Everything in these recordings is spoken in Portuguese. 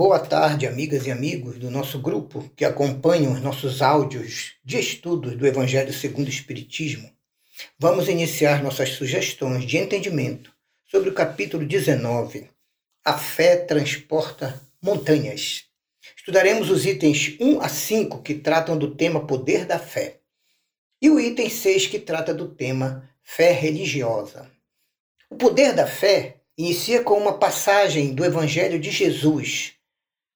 Boa tarde, amigas e amigos do nosso grupo que acompanham os nossos áudios de estudos do Evangelho segundo o Espiritismo. Vamos iniciar nossas sugestões de entendimento sobre o capítulo 19. A fé transporta montanhas. Estudaremos os itens 1 a 5 que tratam do tema poder da fé e o item 6 que trata do tema fé religiosa. O poder da fé inicia com uma passagem do Evangelho de Jesus,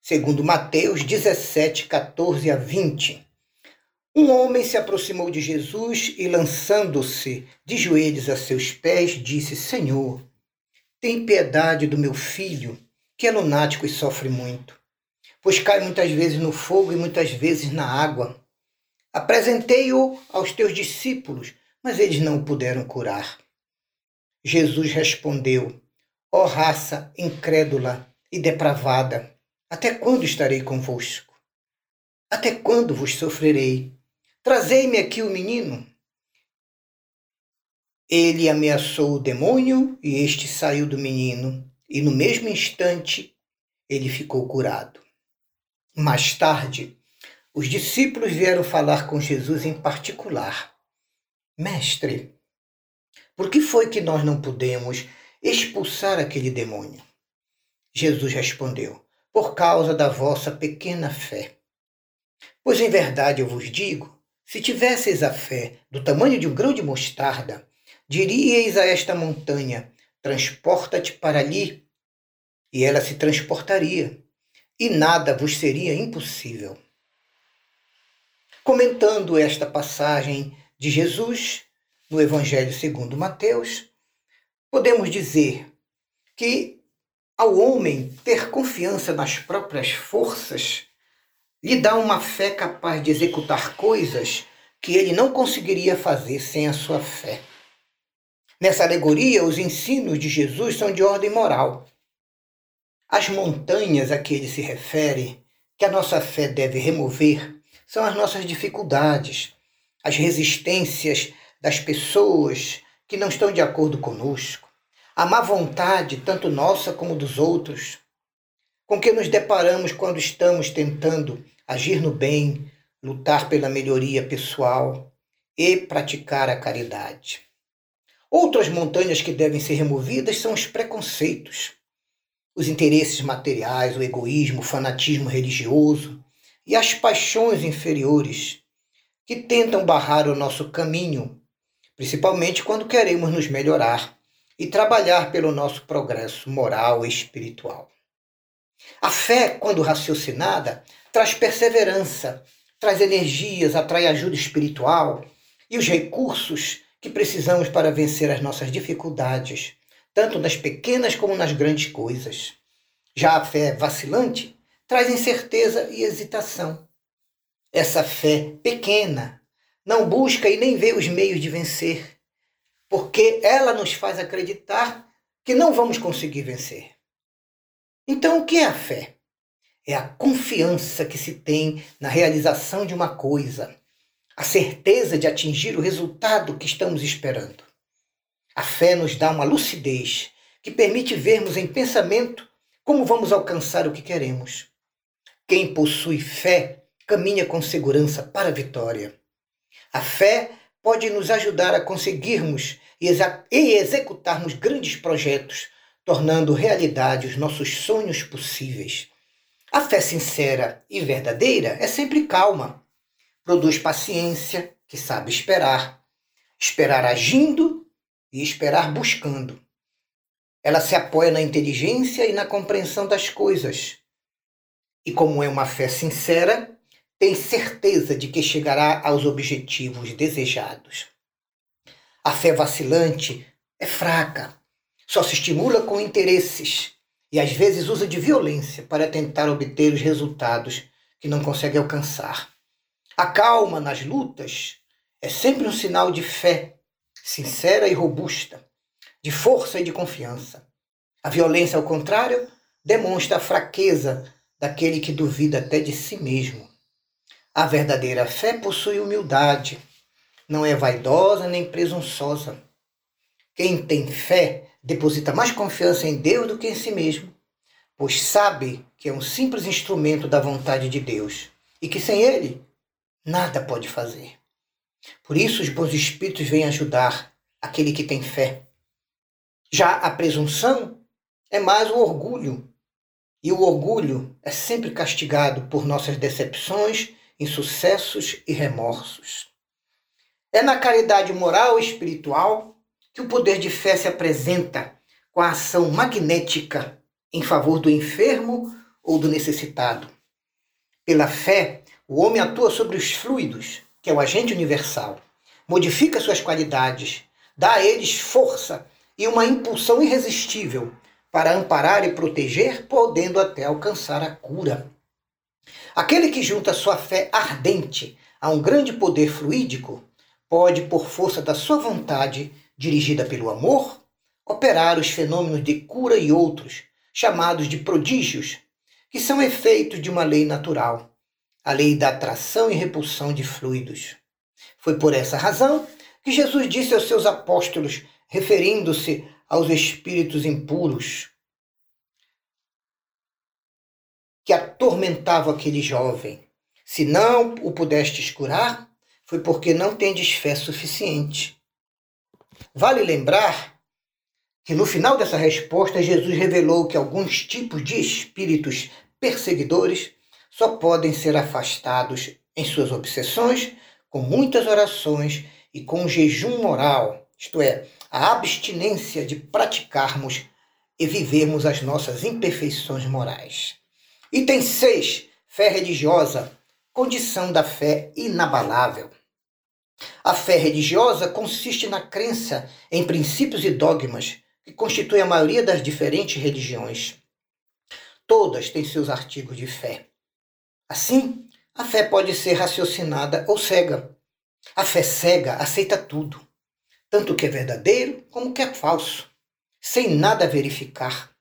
segundo Mateus 17, 14 a 20. Um homem se aproximou de Jesus e, lançando-se de joelhos a seus pés, disse: Senhor, tem piedade do meu filho, que é lunático e sofre muito, pois cai muitas vezes no fogo e muitas vezes na água. Apresentei-o aos teus discípulos, mas eles não o puderam curar. Jesus respondeu: Ó oh, raça incrédula e depravada, até quando estarei convosco? Até quando vos sofrerei? Trazei-me aqui o menino. Ele ameaçou o demônio e este saiu do menino, e no mesmo instante ele ficou curado. Mais tarde, os discípulos vieram falar com Jesus em particular. Mestre, por que foi que nós não pudemos expulsar aquele demônio? Jesus respondeu: Por causa da vossa pequena fé. Pois em verdade eu vos digo: se tivesseis a fé do tamanho de um grão de mostarda, diríeis a esta montanha: Transporta-te para ali, e ela se transportaria, e nada vos seria impossível. Comentando esta passagem de Jesus no Evangelho segundo Mateus, Podemos dizer que ao homem ter confiança nas próprias forças lhe dá uma fé capaz de executar coisas que ele não conseguiria fazer sem a sua fé. Nessa alegoria, os ensinos de Jesus são de ordem moral. As montanhas a que ele se refere, que a nossa fé deve remover, são as nossas dificuldades, as resistências das pessoas que não estão de acordo conosco a má vontade, tanto nossa como dos outros, com que nos deparamos quando estamos tentando agir no bem, lutar pela melhoria pessoal e praticar a caridade. Outras montanhas que devem ser removidas são os preconceitos, os interesses materiais, o egoísmo, o fanatismo religioso e as paixões inferiores que tentam barrar o nosso caminho, principalmente quando queremos nos melhorar e trabalhar pelo nosso progresso moral e espiritual. A fé, quando raciocinada, traz perseverança, traz energias, atrai ajuda espiritual e os recursos que precisamos para vencer as nossas dificuldades, tanto nas pequenas como nas grandes coisas. Já a fé vacilante traz incerteza e hesitação. Essa fé pequena não busca e nem vê os meios de vencer porque ela nos faz acreditar que não vamos conseguir vencer. Então, o que é a fé? É a confiança que se tem na realização de uma coisa, a certeza de atingir o resultado que estamos esperando. A fé nos dá uma lucidez que permite vermos em pensamento como vamos alcançar o que queremos. Quem possui fé caminha com segurança para a vitória. A fé pode nos ajudar a conseguirmos e executarmos grandes projetos, tornando realidade os nossos sonhos possíveis. A fé sincera e verdadeira é sempre calma, produz paciência, que sabe esperar, esperar agindo e esperar buscando. Ela se apoia na inteligência e na compreensão das coisas. E como é uma fé sincera, tem certeza de que chegará aos objetivos desejados. A fé vacilante é fraca, só se estimula com interesses e às vezes usa de violência para tentar obter os resultados que não consegue alcançar. A calma nas lutas é sempre um sinal de fé sincera e robusta, de força e de confiança. A violência, ao contrário, demonstra a fraqueza daquele que duvida até de si mesmo. A verdadeira fé possui humildade não é vaidosa nem presunçosa. Quem tem fé deposita mais confiança em Deus do que em si mesmo. pois sabe que é um simples instrumento da vontade de Deus e que sem ele nada pode fazer. Por isso, os bons espíritos vêm ajudar aquele que tem fé. Já a presunção é mais o orgulho, e o orgulho é sempre castigado por nossas decepções, insucessos e remorsos. É na caridade moral e espiritual que o poder de fé se apresenta com a ação magnética em favor do enfermo ou do necessitado. Pela fé, o homem atua sobre os fluidos, que é o agente universal, modifica suas qualidades, dá a eles força e uma impulsão irresistível para amparar e proteger, podendo até alcançar a cura. Aquele que junta sua fé ardente a um grande poder fluídico pode, por força da sua vontade, dirigida pelo amor, operar os fenômenos de cura e outros, chamados de prodígios, que são efeitos de uma lei natural, a lei da atração e repulsão de fluidos. Foi por essa razão que Jesus disse aos seus apóstolos, referindo-se aos espíritos impuros, que atormentavam aquele jovem. Se não o pudestes curar, foi porque não tendes fé suficiente. Vale lembrar que no final dessa resposta, Jesus revelou que alguns tipos de espíritos perseguidores só podem ser afastados em suas obsessões com muitas orações e com jejum moral, isto é, a abstinência de praticarmos e vivermos as nossas imperfeições morais. Item 6. Fé religiosa, condição da fé inabalável. A fé religiosa consiste na crença em princípios e dogmas que constituem a maioria das diferentes religiões. Todas têm seus artigos de fé. Assim, a fé pode ser raciocinada ou cega. A fé cega aceita tudo, tanto o que é verdadeiro como o que é falso, sem nada verificar.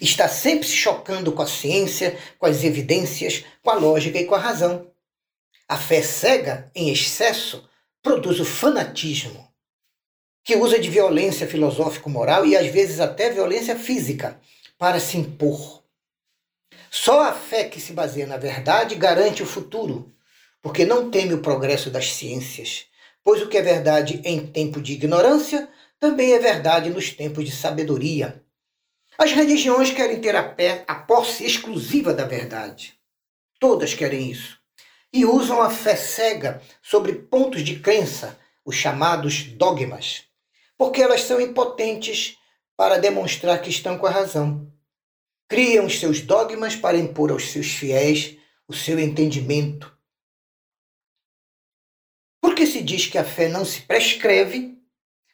Está sempre se chocando com a ciência, com as evidências, com a lógica e com a razão. A fé cega, em excesso, produz o fanatismo, que usa de violência filosófico-moral e às vezes até violência física para se impor. Só a fé que se baseia na verdade garante o futuro, porque não teme o progresso das ciências, pois o que é verdade em tempo de ignorância também é verdade nos tempos de sabedoria. As religiões querem ter a, a posse exclusiva da verdade. Todas querem isso. E usam a fé cega sobre pontos de crença, os chamados dogmas, porque elas são impotentes para demonstrar que estão com a razão criam os seus dogmas para impor aos seus fiéis o seu entendimento. Porque se diz que a fé não se prescreve,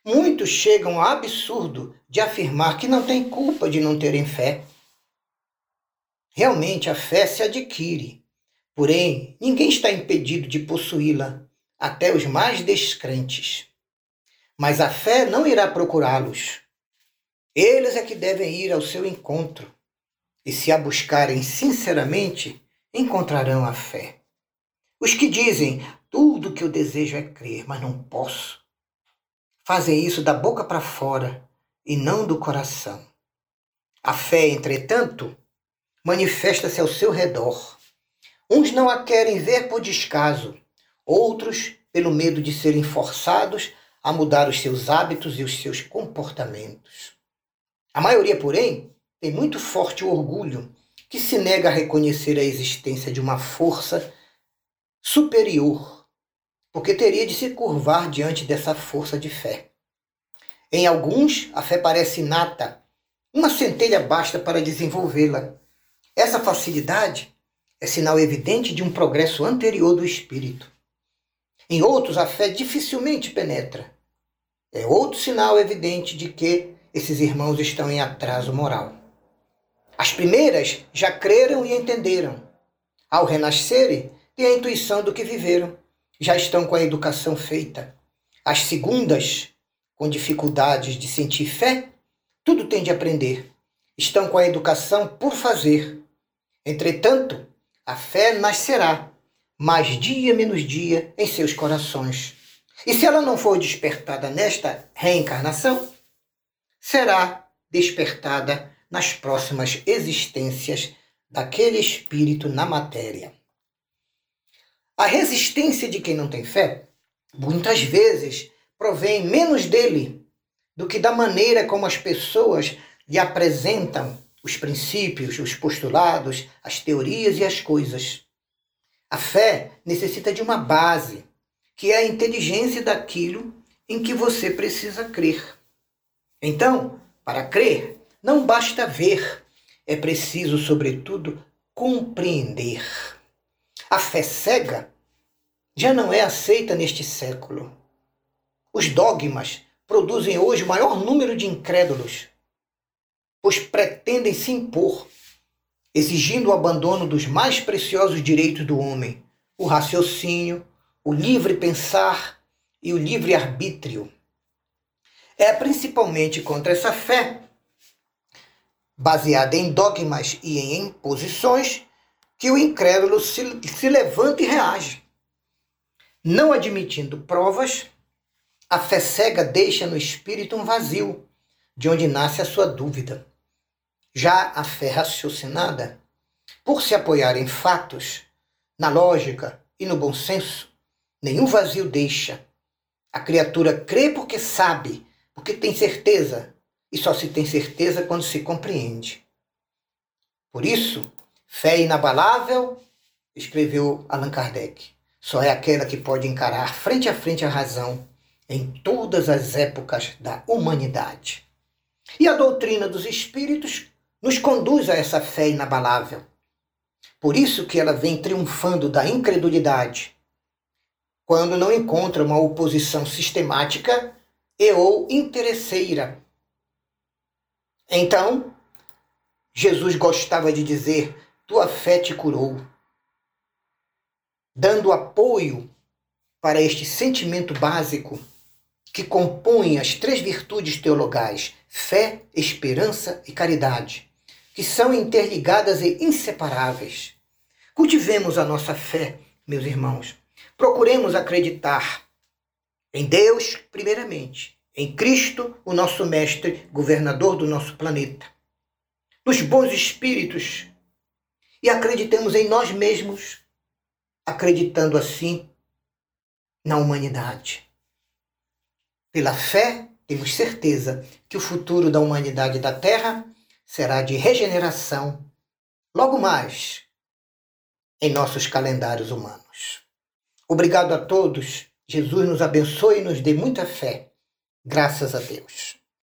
muitos chegam ao absurdo de afirmar que não têm culpa de não terem fé. Realmente a fé se adquire, porém ninguém está impedido de possuí-la, até os mais descrentes. Mas a fé não irá procurá-los. Eles é que devem ir ao seu encontro e se a buscarem sinceramente, encontrarão a fé. Os que dizem tudo que eu desejo é crer, mas não posso, fazem isso da boca para fora e não do coração. A fé, entretanto, manifesta-se ao seu redor. Uns não a querem ver por descaso, outros pelo medo de serem forçados a mudar os seus hábitos e os seus comportamentos. A maioria, porém, tem muito forte orgulho que se nega a reconhecer a existência de uma força superior, porque teria de se curvar diante dessa força de fé. Em alguns, a fé parece inata, uma centelha basta para desenvolvê-la. Essa facilidade é sinal evidente de um progresso anterior do espírito. Em outros, a fé dificilmente penetra. É outro sinal evidente de que esses irmãos estão em atraso moral. As primeiras já creram e entenderam. Ao renascerem, têm a intuição do que viveram. Já estão com a educação feita. As segundas, com dificuldades de sentir fé, tudo tem de aprender. Estão com a educação por fazer. Entretanto, a fé nascerá, mais dia menos dia, em seus corações. E se ela não for despertada nesta reencarnação, será despertada nas próximas existências daquele espírito na matéria. A resistência de quem não tem fé, muitas vezes, provém menos dele do que da maneira como as pessoas lhe apresentam os princípios, os postulados, as teorias e as coisas. A fé necessita de uma base, que é a inteligência daquilo em que você precisa crer. Então, para crer, não basta ver, é preciso, sobretudo, compreender. A fé cega já não é aceita neste século. Os dogmas produzem hoje o maior número de incrédulos, pois pretendem se impor, exigindo o abandono dos mais preciosos direitos do homem, o raciocínio, o livre pensar e o livre arbítrio. É principalmente contra essa fé, baseada em dogmas e em imposições, que o incrédulo se, se levanta e reage. Não admitindo provas, a fé cega deixa no espírito um vazio, de onde nasce a sua dúvida. Já a fé raciocinada, por se apoiar em fatos, na lógica e no bom senso, nenhum vazio deixa. A criatura crê porque sabe, porque tem certeza, e só se tem certeza quando se compreende. Por isso, fé inabalável, escreveu Allan Kardec, só é aquela que pode encarar frente a frente a razão em todas as épocas da humanidade. E a doutrina dos espíritos nos conduz a essa fé inabalável. Por isso que ela vem triunfando da incredulidade, quando não encontra uma oposição sistemática e ou interesseira. Então, Jesus gostava de dizer: Tua fé te curou, dando apoio para este sentimento básico que compõe as três virtudes teologais, fé, esperança e caridade, que são interligadas e inseparáveis. Cultivemos a nossa fé, meus irmãos. Procuremos acreditar em Deus, primeiramente, em Cristo, o nosso Mestre, governador do nosso planeta, nos bons espíritos, e acreditemos em nós mesmos, acreditando assim na humanidade. Pela fé, temos certeza que o futuro da humanidade da Terra será de regeneração logo mais em nossos calendários humanos. Obrigado a todos. Jesus nos abençoe e nos dê muita fé. Graças a Deus.